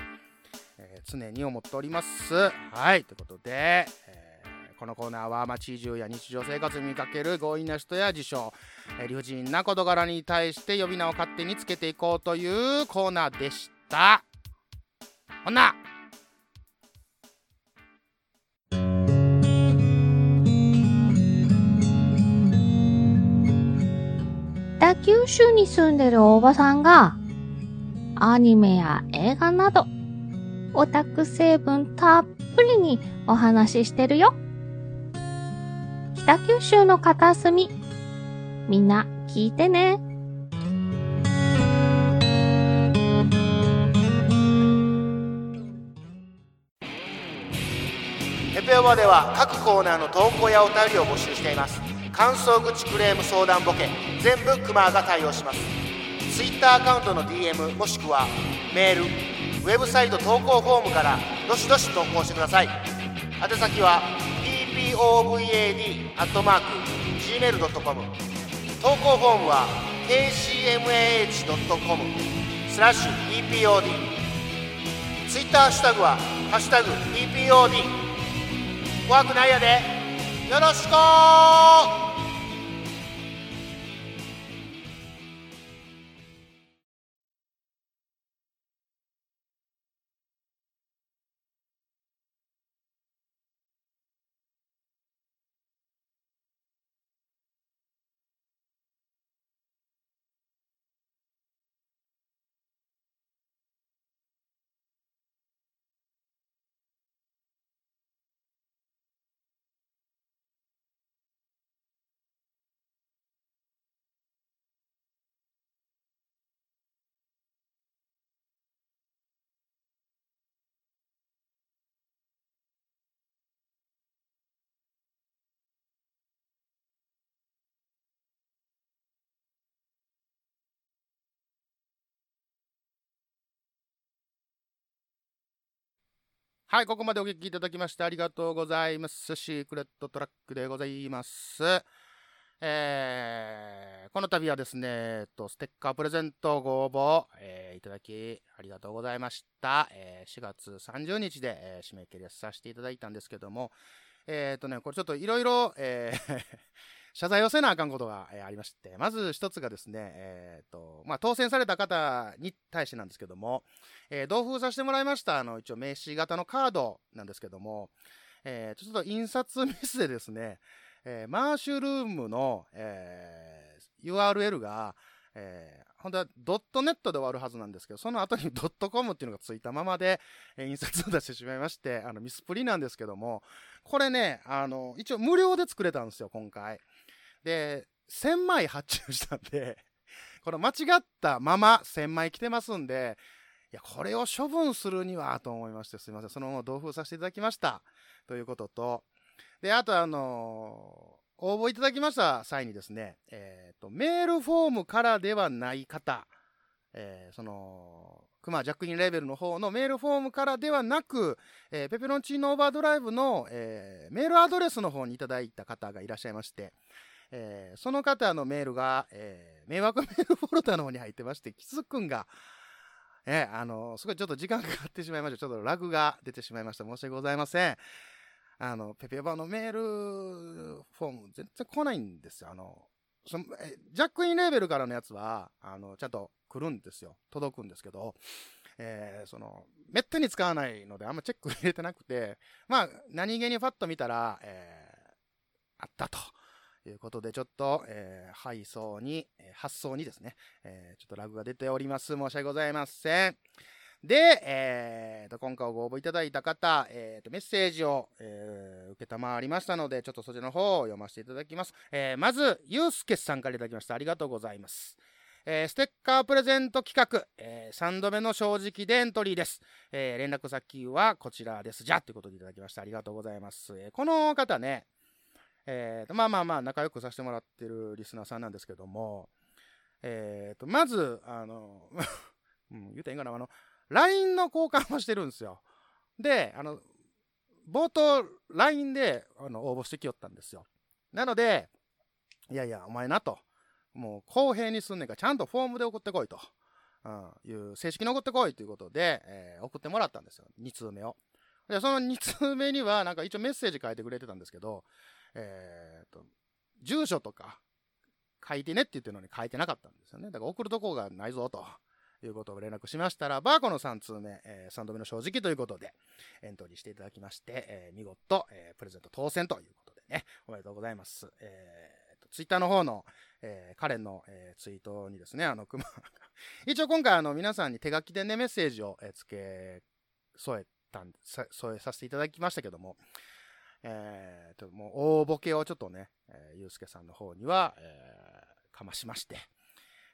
えー常に思っております。はいということで、えーこのコーナーは街中や日常生活に見かける強引な人や事象、え理不尽な事柄に対して呼び名を勝手につけていこうというコーナーでした。ほな北九州に住んでるおばさんが、アニメや映画など、オタク成分たっぷりにお話ししてるよ。北九州の片隅、みんな聞いてね。ペペオバでは各コーナーの投稿やお便りを募集しています感想口クレーム相談ボケ全部クマが対応します。ツイッターアカウントの DM もしくはメールウェブサイト投稿フォームからどしどし投稿してください。宛先は tpovad.gmail.com 投稿フォームは kcmah.com スラッシュ ppod ツイッターハッシュタグは「ハッシュタグ #ppod」怖くないやで。よろしくはい、ここまでお聞きいただきましてありがとうございます。シークレットトラックでございます。えー、この度はですね、えっと、ステッカープレゼントご応募、えーいただきありがとうございました。えー4月30日で、えー締め切りさせていただいたんですけども、えっ、とね、これちょっといろいろ、えー謝罪をせなあかんことが、えーありまして、まず一つがですね、えっ、と、まあ、当選された方に対してなんですけども、えー同封させてもらいました、あの、一応名刺型のカードなんですけども、えーちょっと印刷ミスでですね、えーマーシュルームの、えー URL が、えー本当はドットネットで終わるはずなんですけど、その後にドットコムっていうのがついたままで、えー印刷を出してしまいまして、あの、ミスプリなんですけども、これね、あの、一応無料で作れたんですよ、今回。で、1000枚発注したんで、<laughs> この間違ったまま1000枚来てますんで、いや、これを処分するにはと思いまして、すいません。そのまま同封させていただきました。ということと、で、あとあのー応募いただきました際にですね、えっ、と、メールフォームからではない方、えーその、クマジャックインレベルの方のメールフォームからではなく、えーペペロンチーノオーバードライブの、えーメールアドレスの方にいただいた方がいらっしゃいまして、えーその方のメールが、えー迷惑メールフォルダの方に入ってまして、キスくんが、えーあのすごいちょっと時間かかってしまいました。ちょっとラグが出てしまいました。申し訳ございません。あの、ペペバのメールフォーム全然来ないんですよ。あの、そのえジャックインレーベルからのやつは、あの、ちゃんと来るんですよ。届くんですけど、えーその、めったに使わないので、あんまチェック入れてなくて、まあ、何気にファッと見たら、えーあったと。ということで、ちょっと、えー配送に、えー発送にですね、えーちょっとラグが出ております。申し訳ございません。で、えーと、今回ご応募いただいた方、えーと、メッセージを、えー受けたまわりましたので、ちょっとそちらの方を読ませていただきます。えーまず、ゆうすけさんからいただきました。ありがとうございます。えーステッカープレゼント企画、え3度目の正直でエントリーです。えー連絡先はこちらです。じゃということでいただきました。ありがとうございます。えこの方ね、えーとまあまあまあ仲良くさせてもらってるリスナーさんなんですけども、えーとまず、あの、<laughs> うん、言うたらいいかな、あの、LINE の交換をしてるんですよ。で、あの、冒頭、LINE であの応募してきよったんですよ。なので、いやいや、お前なと。もう公平にすんねんから、ちゃんとフォームで送ってこいと。うん、いう、正式に送ってこいということで、えー送ってもらったんですよ。2通目を。で、その2通目には、なんか一応メッセージ書いてくれてたんですけど、えーと、住所とか書いてねって言ってるのに書いてなかったんですよね。だから送るとこがないぞと。いうことを連絡しましたらば、この3通目、え3度目の正直ということで、エントリーしていただきまして、えー見事、えープレゼント当選ということでね、おめでとうございます。えーと、ツイッターの方の、えーカレンの、えーツイートにですね、あの、熊一応今回、あの、皆さんに手書きでね、メッセージを、えー付け添えたん添えさせていただきましたけども、えーと、もう大ボケをちょっとね、えーゆうすけさんの方には、えーかましまして、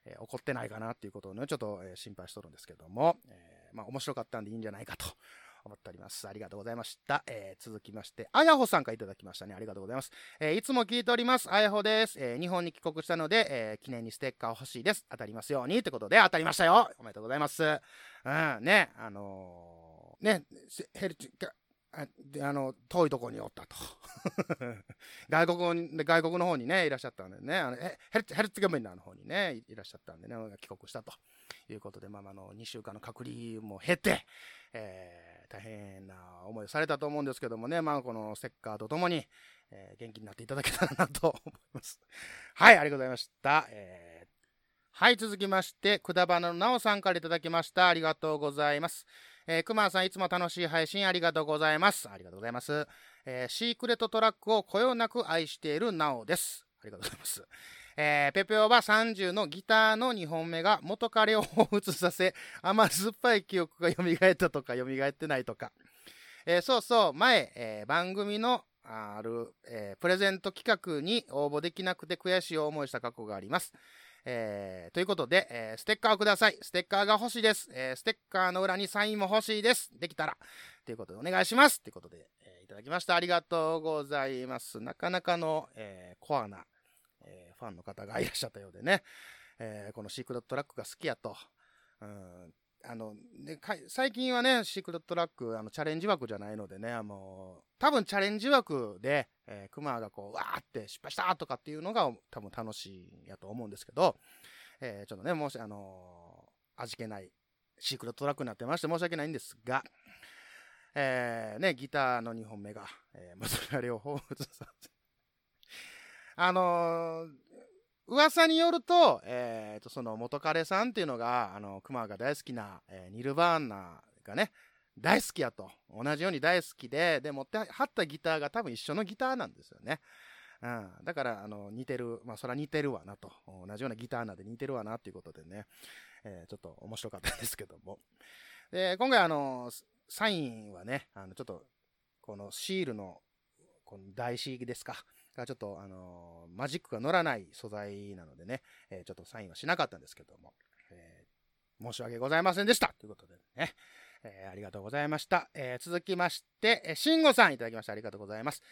えー怒ってないかなっていうことをね、ちょっと、えー心配しとるんですけども、えーまあ面白かったんでいいんじゃないかと <laughs> 思っております。ありがとうございました。えー続きまして、あやほさんからいただきましたね。ありがとうございます。えーいつも聞いております。あやほです。えー日本に帰国したので、え記念にステッカー欲しいです。当たりますように。ってことで、当たりましたよおめでとうございます。うん、ね、あのね、ヘルチ、ああの、遠いところにおったと。<laughs> 外国、で外国の方にね、いらっしゃったんでね、あのヘルツヘルツゲメンナーの方にね、いらっしゃったんでね、帰国したということで、まあ、まあの、2週間の隔離も経て、えー大変な思いをされたと思うんですけどもね、まあ、このステッカーとともに、えー元気になっていただけたらなと思います。<laughs> はい、ありがとうございました。えーはい、続きまして、くだばなのなおさんからいただきました。ありがとうございます。えー、くまさん、いつも楽しい配信ありがとうございます。ありがとうございます。えーシークレットトラックをこよなく愛しているなおです。ありがとうございます。えーペペオバ30のギターの2本目が元彼を彷彿させ、甘酸っぱい記憶が蘇ったとか蘇ってないとか。えーそうそう、前、えー番組のある、えープレゼント企画に応募できなくて悔しい思いした過去があります。えーということで、えーステッカーをください。ステッカーが欲しいです。えーステッカーの裏にサインも欲しいです。できたら。ということで、お願いします。ということで、えいただきました。ありがとうございます。なかなかの、えコアな、えファンの方がいらっしゃったようでね、えこのシークレットトラックが好きやと。うんあの、ね、か最近はね、シークレットラック、あの、チャレンジ枠じゃないのでね、あの、多分チャレンジ枠で、えー、クマがこう、わーって失敗したとかっていうのが多分楽しいやと思うんですけど、えー、ちょっとね、もし、あのー、味気ないシークレットラックになってまして申し訳ないんですが、えー、ね、ギターの2本目が、えー、まそれを彷彿させあのー、噂によると、えー、と、その元彼さんっていうのが、あの、熊が大好きな、えー、ニルバーナがね、大好きやと。同じように大好きで、で、持ってはったギターが多分一緒のギターなんですよね。うん。だから、あの、似てる。まあ、そら似てるわなと。同じようなギターなんで似てるわなっていうことでね、えー、ちょっと面白かったんですけども。で、今回あの、サインはね、あの、ちょっと、このシールの、この台紙ですか。がちょっと、あのー、マジックが乗らない素材なのでね、えー、ちょっとサインはしなかったんですけども、えー、申し訳ございませんでしたということでね、えありがとうございました。え続きまして、えー、慎吾さんいただきました。ありがとうございます。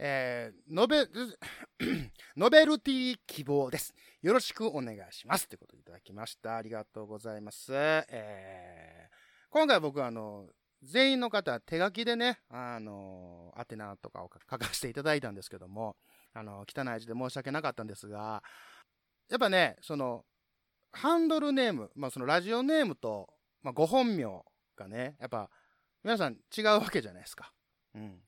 えー、ノベ、<coughs> ノベルティ希望です。よろしくお願いします。ということでいただきました。ありがとうございます。えー、今回僕はあの、全員の方、手書きでね、あの、宛名とかを書かせていただいたんですけども、あの、汚い字で申し訳なかったんですが、やっぱね、その、ハンドルネーム、まあそのラジオネームと、まあご本名がね、やっぱ、皆さん違うわけじゃないですか。うん。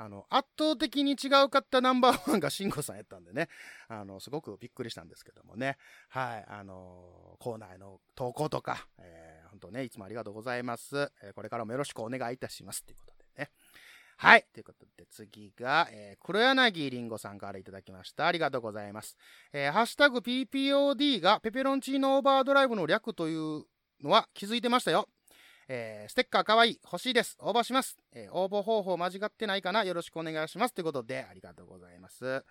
あの、圧倒的に違うかったナンバーワンが慎吾さんやったんでね、あの、すごくびっくりしたんですけどもね、はい、あの、コーナーへの投稿とか、えー、本当ね、いつもありがとうございます。え、これからもよろしくお願いいたします。ということでね。はい。ということで、次が、えー、黒柳りんごさんからいただきました。ありがとうございます。えー、ハッシュタグ PPOD がペペロンチーノオーバードライブの略というのは気づいてましたよ。えー、ステッカーかわいい、欲しいです。応募します。えー、応募方法間違ってないかな？よろしくお願いします。ということで、ありがとうございます。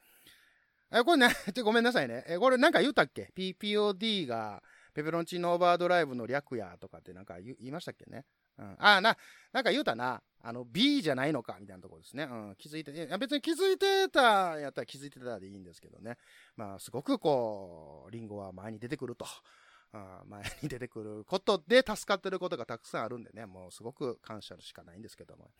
えー、これね、<laughs> ちょごめんなさいね。えー、これなんか言うたっけ ?PPOD がペペロンチーノオーバードライブの略やとかってなんか言いましたっけね？うん。あ、な、なんか言うたな。あの、B じゃないのか、みたいなとこですね。うん。気づいて、いや別に気づいてたやったら気づいてたでいいんですけどね。まあ、すごくこう、リンゴは前に出てくると。あ前に出てくることで助かってることがたくさんあるんでね、もうすごく感謝しかないんですけども。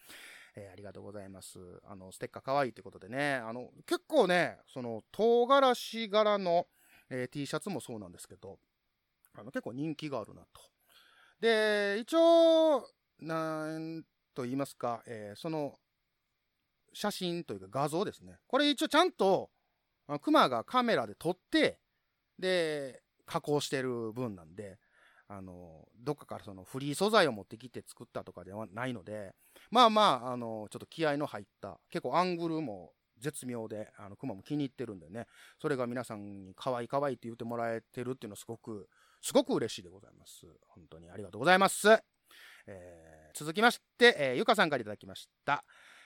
えー、ありがとうございます。あの、ステッカー可愛いってことでね、あの、結構ね、その、唐辛子柄の、えー、T シャツもそうなんですけど、あの、結構人気があるなと。で、一応、なんと言いますか、えー、その、写真というか画像ですね。これ一応ちゃんと、クマがカメラで撮って、で、加工してる分なんで、あの、どっかからそのフリー素材を持ってきて作ったとかではないので、まあまあ、あの、ちょっと気合の入った、結構アングルも絶妙で、あの、クマも気に入ってるんでね、それが皆さんに可愛い可愛いって言ってもらえてるっていうのはすごく、すごく嬉しいでございます。本当にありがとうございます。えー、続きまして、えー、ゆかさんから頂きました。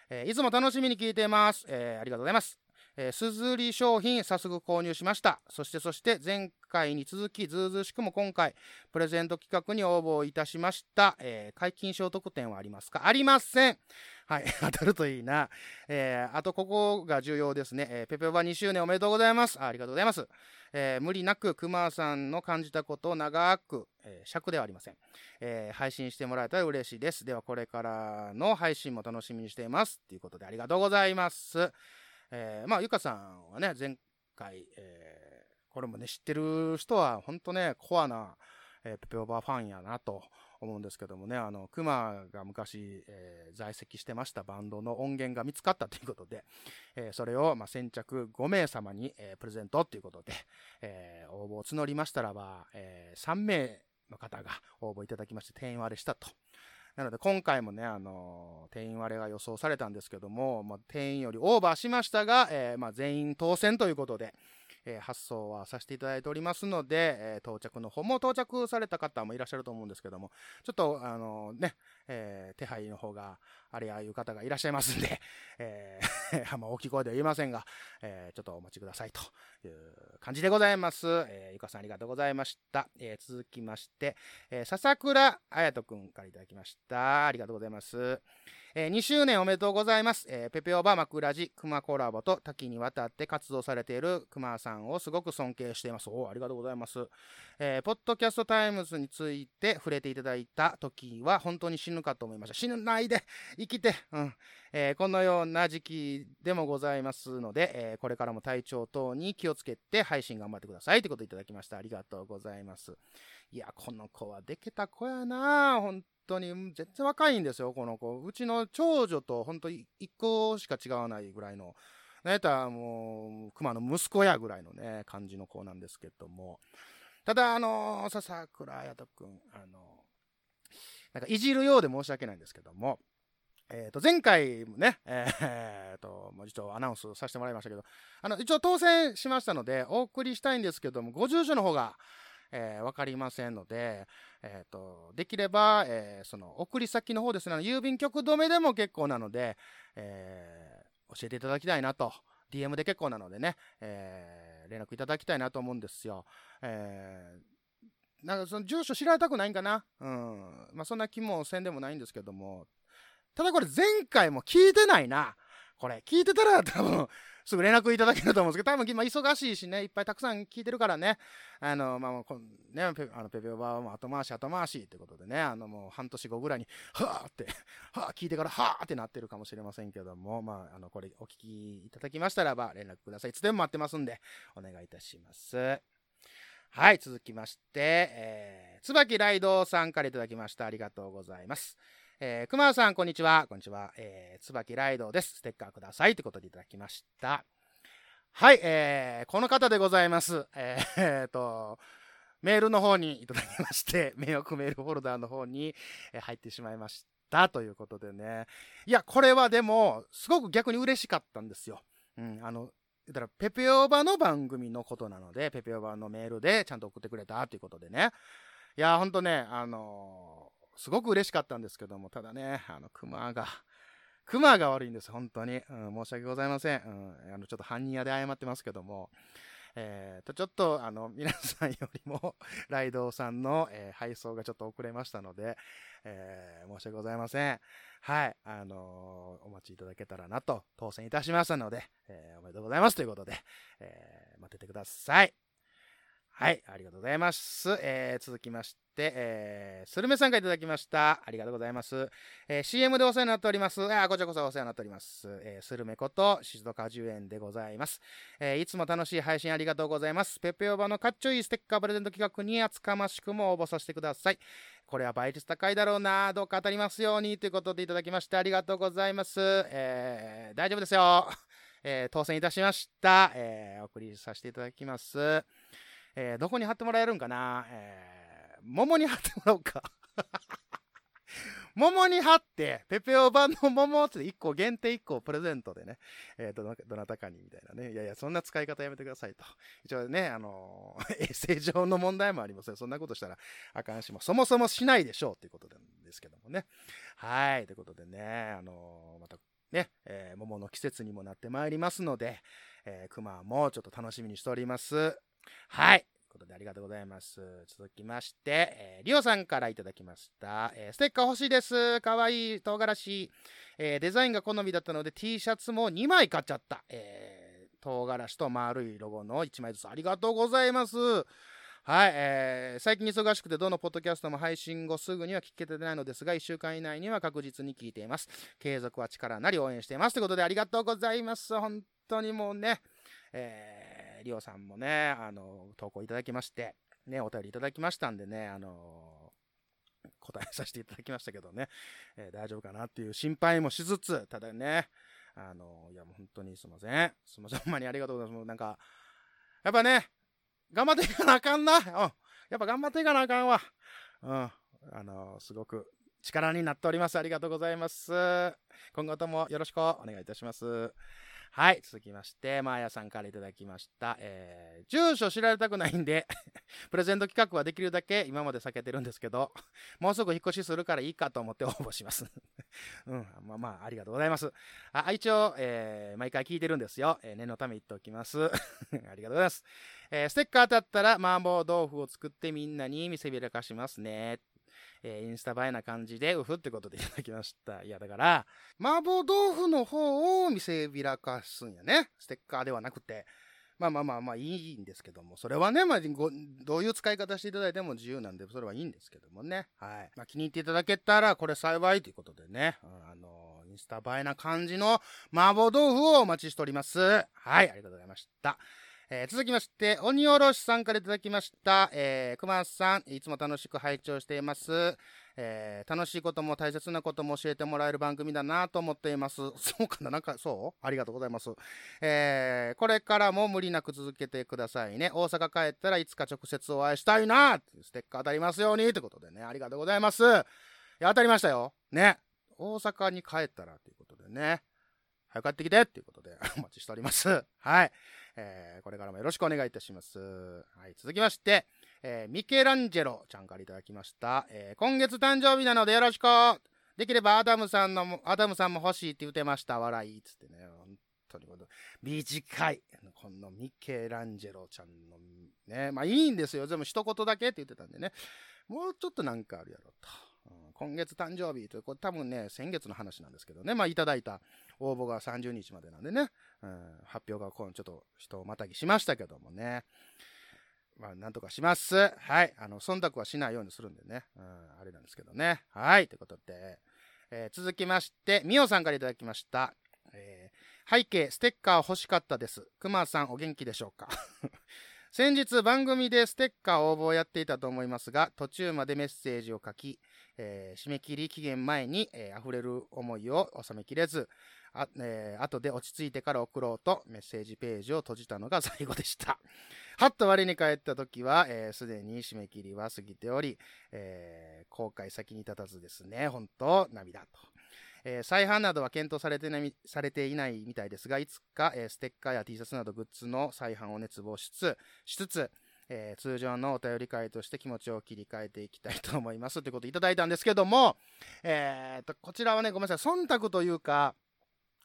えー、いつも楽しみに聞いています。えー、ありがとうございます。えー、すずり商品早速購入しました。そしてそして前回に続きずうずうしくも今回プレゼント企画に応募いたしました。えー、解禁賞特典はありますか？ありません。はい、<laughs> 当たるといいな。えー、あとここが重要ですね。えー、ペペオバ2周年おめでとうございます。ありがとうございます。え、無理なく熊さんの感じたことを長く、え、尺ではありません、え、配信してもらえたら嬉しいです。ではこれからの配信も楽しみにしています。ということでありがとうございます。えー、まあ、ゆかさんはね、前回、えー、これもね、知ってる人は、本当ね、コアな、えー、ペペオバーファンやなと思うんですけどもね、あの、クマが昔、えー、在籍してましたバンドの音源が見つかったということで、えー、それを、まあ、先着5名様に、えー、プレゼントということで、え、応募を募りましたらば、え、3名の方が応募いただきまして、定員割れしたと。なので今回もね、あのー、定員割れが予想されたんですけども、まあ、定員よりオーバーしましたが、えー、まあ、全員当選ということで、えー、発送はさせていただいておりますので、え到着の方も到着された方もいらっしゃると思うんですけども、ちょっと、あのね、え手配の方があれやいう方がいらっしゃいますんで、<laughs> えー、<laughs> まあ大きい声では言えませんが、えー、ちょっとお待ちくださいという感じでございます。えー、ゆかさんありがとうございました。えー、続きまして、えー、笹倉彩人くんからいただきました。ありがとうございます。えー2周年おめでとうございます。えーペペオバマクラジクマコラボと多岐にわたって活動されているクマさんをすごく尊敬しています。おーありがとうございます。えーポッドキャストタイムズについて触れていただいた時は本当に死ぬかと思いました。死ぬないで生きて、うんえーこのような時期でもございますので、えーこれからも体調等に気をつけて配信頑張ってくださいということをいただきました。ありがとうございます。いや、この子はできた子やな本当に、全然若いんですよ、この子。うちの長女と本当に1個しか違わないぐらいの、なやったらもう、熊の息子やぐらいのね、感じの子なんですけども。ただ、あの笹倉彩人くん、あのなんかいじるようで申し訳ないんですけども、えー、と前回もね、えー、ともう一応アナウンスさせてもらいましたけど、あの一応当選しましたので、お送りしたいんですけども、ご住所の方が、えー、分かりませんので、えー、とできれば、えーその送り先の方ですね、郵便局止めでも結構なので、えー教えていただきたいなと。DM で結構なのでね、えー連絡いただきたいなと思うんですよ。えーなんかその住所知られたくないんかな？うん。まあそんな気もせんでもないんですけども。ただこれ前回も聞いてないな。これ。聞いてたら多分すぐ連絡いただけると思うんですけど、多分今忙しいしね、いっぱいたくさん聞いてるからね。あの、まあ、こね、ペあのペペオバはも後回し後回しってことでね、あのもう半年後ぐらいに、はぁって、はぁ聞いてからはぁってなってるかもしれませんけども、まあ、あの、これお聞きいただきましたらば連絡ください。いつでも待ってますんで、お願いいたします。はい、続きまして、えー、椿ライドさんからいただきました。ありがとうございます。えー、熊田さん、こんにちは。こんにちは。えー、椿ライドです。ステッカーください。ということでいただきました。はい、えー、この方でございます。えー、えーと、メールの方にいただきまして、<laughs> 迷惑メールフォルダーの方に入ってしまいました。ということでね。いや、これはでも、すごく逆に嬉しかったんですよ。うん、あの、言ったら、ペペオバの番組のことなので、ペペオバのメールでちゃんと送ってくれたということでね。いや、ほんとね、あのすごく嬉しかったんですけども、ただね、あの、熊が、<laughs> 熊が悪いんです、本当に。うん、申し訳ございません。うん、あの、ちょっと犯人屋で謝ってますけども、えーと、ちょっと、あの、<laughs> 皆さんよりも、<laughs> ライドウさんの、えー配送がちょっと遅れましたので、えー申し訳ございません。はい、あのーお待ちいただけたらなと、当選いたしましたので、えーおめでとうございますということで、えー待っててください。はい、ありがとうございます。えー続きまして、えー、スルメさんからいただきました。ありがとうございます。えー CM でお世話になっております。あこちらこそお世話になっております。えースルメこと静岡果樹園でございます。えーいつも楽しい配信ありがとうございます。ペペオバのかっちょいいステッカープレゼント企画に厚かましくも応募させてください。これは倍率高いだろうな。どうか当たりますようにということでいただきましてありがとうございます。えー大丈夫ですよ。えー当選いたしました。えーお送りさせていただきます。えーどこに貼ってもらえるんかな？えー桃に貼ってもらおうか。<laughs> 桃に貼って、ペペオ版の桃って1個限定1個プレゼントでね、えーどなどなたかにみたいなね。いやいや、そんな使い方やめてくださいと。一応ね、あのー <laughs> 衛生上の問題もありますよ。そんなことしたらあかんし、もそもそもしないでしょうっていうことなんですけどもね。はい。ということでね、あのーまたね、えー桃の季節にもなってまいりますので、えー、熊もちょっと楽しみにしております。はい。ということでありがとうございます。続きまして、えーリオさんからいただきました。えーステッカー欲しいです。かわいい唐辛子。えーデザインが好みだったので T シャツも2枚買っちゃった。えー唐辛子と丸いロゴの1枚ずつありがとうございます。はい、えー最近忙しくてどのポッドキャストも配信後すぐには聞けてないのですが、1週間以内には確実に聞いています。継続は力なり応援しています。ということでありがとうございます。本当にもうね、えー、リオさんもね、あの、投稿いただきまして、ね、お便りいただきましたんでね、あの答えさせていただきましたけどね、えー大丈夫かなっていう心配もしつつ、ただね、あのいや本当にすいません。すいません、ほんまにありがとうございます。もうなんか、やっぱね、頑張っていかなあかんな。うん。やっぱ頑張っていかなあかんわ。うん。あのすごく力になっております。ありがとうございます。今後ともよろしくお願いいたします。はい。続きまして、マーヤさんからいただきました。えー、住所知られたくないんで、<laughs> プレゼント企画はできるだけ今まで避けてるんですけど、<laughs> もうすぐ引っ越しするからいいかと思って応 <laughs> 募します。うん、まあまあ、ありがとうございます。あ一応、えー毎回聞いてるんですよ。えー念のため言っておきます。ありがとうございます。えーステッカー当たったら麻婆豆腐を作ってみんなに見せびらかしますね。えーインスタ映えな感じで、うふってことでいただきました。いや、だから、麻婆豆腐の方を見せびらかすんやね。ステッカーではなくて。まあまあまあまあいいんですけども、それはね、まあ、ごどういう使い方していただいても自由なんで、それはいいんですけどもね。はい。まあ、気に入っていただけたら、これ幸いということでね、うんあの、インスタ映えな感じの麻婆豆腐をお待ちしております。はい、ありがとうございました。えー続きまして、鬼おろしさんからいただきました。えー、熊さん、いつも楽しく拝聴しています。えー楽しいことも大切なことも教えてもらえる番組だなと思っています。<laughs> そうかななんか、そう？ありがとうございます。えーこれからも無理なく続けてくださいね。大阪帰ったらいつか直接お会いしたいなっていうステッカー当たりますようにってことでね、ありがとうございます。いや、当たりましたよ。ね。大阪に帰ったらということでね。早く帰ってきてっていうことで <laughs> お待ちしております。はい。えーこれからもよろしくお願いいたします。はい。続きまして、えーミケランジェロちゃんからいただきました。えー今月誕生日なのでよろしくできればアダムさんのも、アダムさんも欲しいって言ってました。笑い。つってね。本当にこと。短い。このミケランジェロちゃんのね。まあいいんですよ。でも一言だけって言ってたんでね。もうちょっとなんかあるやろと。今月誕生日という、これ多分ね、先月の話なんですけどね。まあいただいた応募が30日までなんでね。うん、発表がこうちょっと人をまたぎしましたけどもね。まあ、なんとかします。はい。あの、忖度はしないようにするんでね。うん、あれなんですけどね。はい。ということで、えー続きまして、みおさんからいただきました。えー背景、ステッカー欲しかったです。くまさん、お元気でしょうか？<laughs> 先日番組でステッカー応募をやっていたと思いますが、途中までメッセージを書き、えー締め切り期限前に、えー溢れる思いを収めきれず、あ、えー後で落ち着いてから送ろうとメッセージページを閉じたのが最後でした。<laughs> はっと我に返った時は、えーすでに締め切りは過ぎており、えー後悔先に立たずですね、本当涙と。えー再販などは検討されてないされていないみたいですが、いつか、えーステッカーや T シャツなどグッズの再販を熱望しつつ、しつつ、えー通常のお便り会として気持ちを切り替えていきたいと思いますということをいただいたんですけども、えーと、こちらはね、ごめんなさい、忖度というか、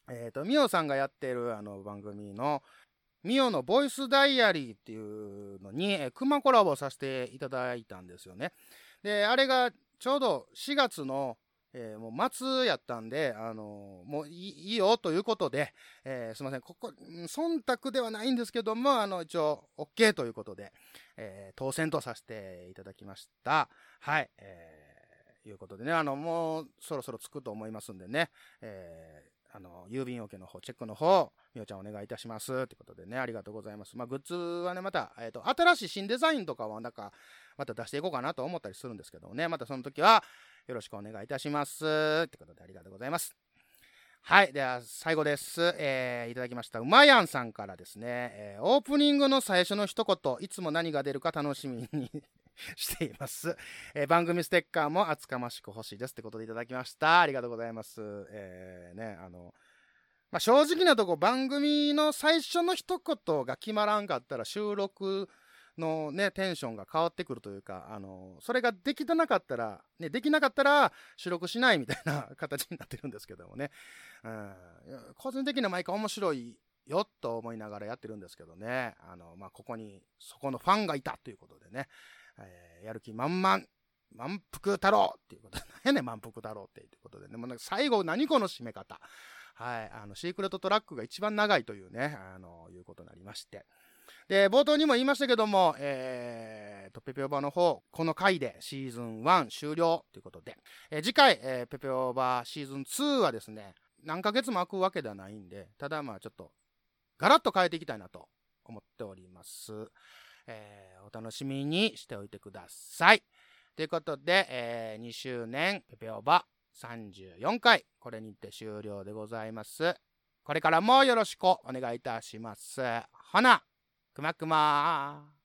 えーと、みおさんがやってるあの番組の、ミオのボイスダイアリーっていうのに、えー、クマコラボさせていただいたんですよね。で、あれがちょうど4月の、えーもう末やったんで、あのーもういいよということで、えーすいません、ここ、忖度ではないんですけども、あの、一応、OK ということで、えー当選とさせていただきました。はい、えーいうことでね、あの、もうそろそろ着くと思いますんでね、えーあの、郵便受けの方、チェックの方、みおちゃんお願いいたします。ということでね、ありがとうございます。まあ、グッズはね、また、えっ、と、新しい新デザインとかは、なんか、また出していこうかなと思ったりするんですけどもね、またその時は、よろしくお願いいたします。ということで、ありがとうございます。はい。では、最後です。えーいただきました。うまやんさんからですね、えーオープニングの最初の一言、いつも何が出るか楽しみに <laughs> しています。えー番組ステッカーも厚かましく欲しいですってことでいただきました。ありがとうございます。えーね、あの、まあ、正直なとこ番組の最初の一言が決まらんかったら収録のね、テンションが変わってくるというか、あの、それができてなかったら、ね、できなかったら収録しないみたいな形になってるんですけどもね。うん、個人的には毎回面白いよと思いながらやってるんですけどね。あの、まあ、ここに、そこのファンがいたということでね、えーやる気満々、満腹太郎っていうことで、<laughs> 何やね満腹太郎っていうことでね、もなんか最後何この締め方。はい、あの、シークレットトラックが一番長いというね、あの、いうことになりまして。で、冒頭にも言いましたけども、えーと、ペペオバの方、この回でシーズン1終了ということで、えー次回、えーペペオバシーズン2はですね、何ヶ月も空くわけではないんで、ただまあちょっと、ガラッと変えていきたいなと思っております。えーお楽しみにしておいてください。ということで、え2周年ペペオバ34回、これにて終了でございます。これからもよろしくお願いいたします。ほな、くまくま。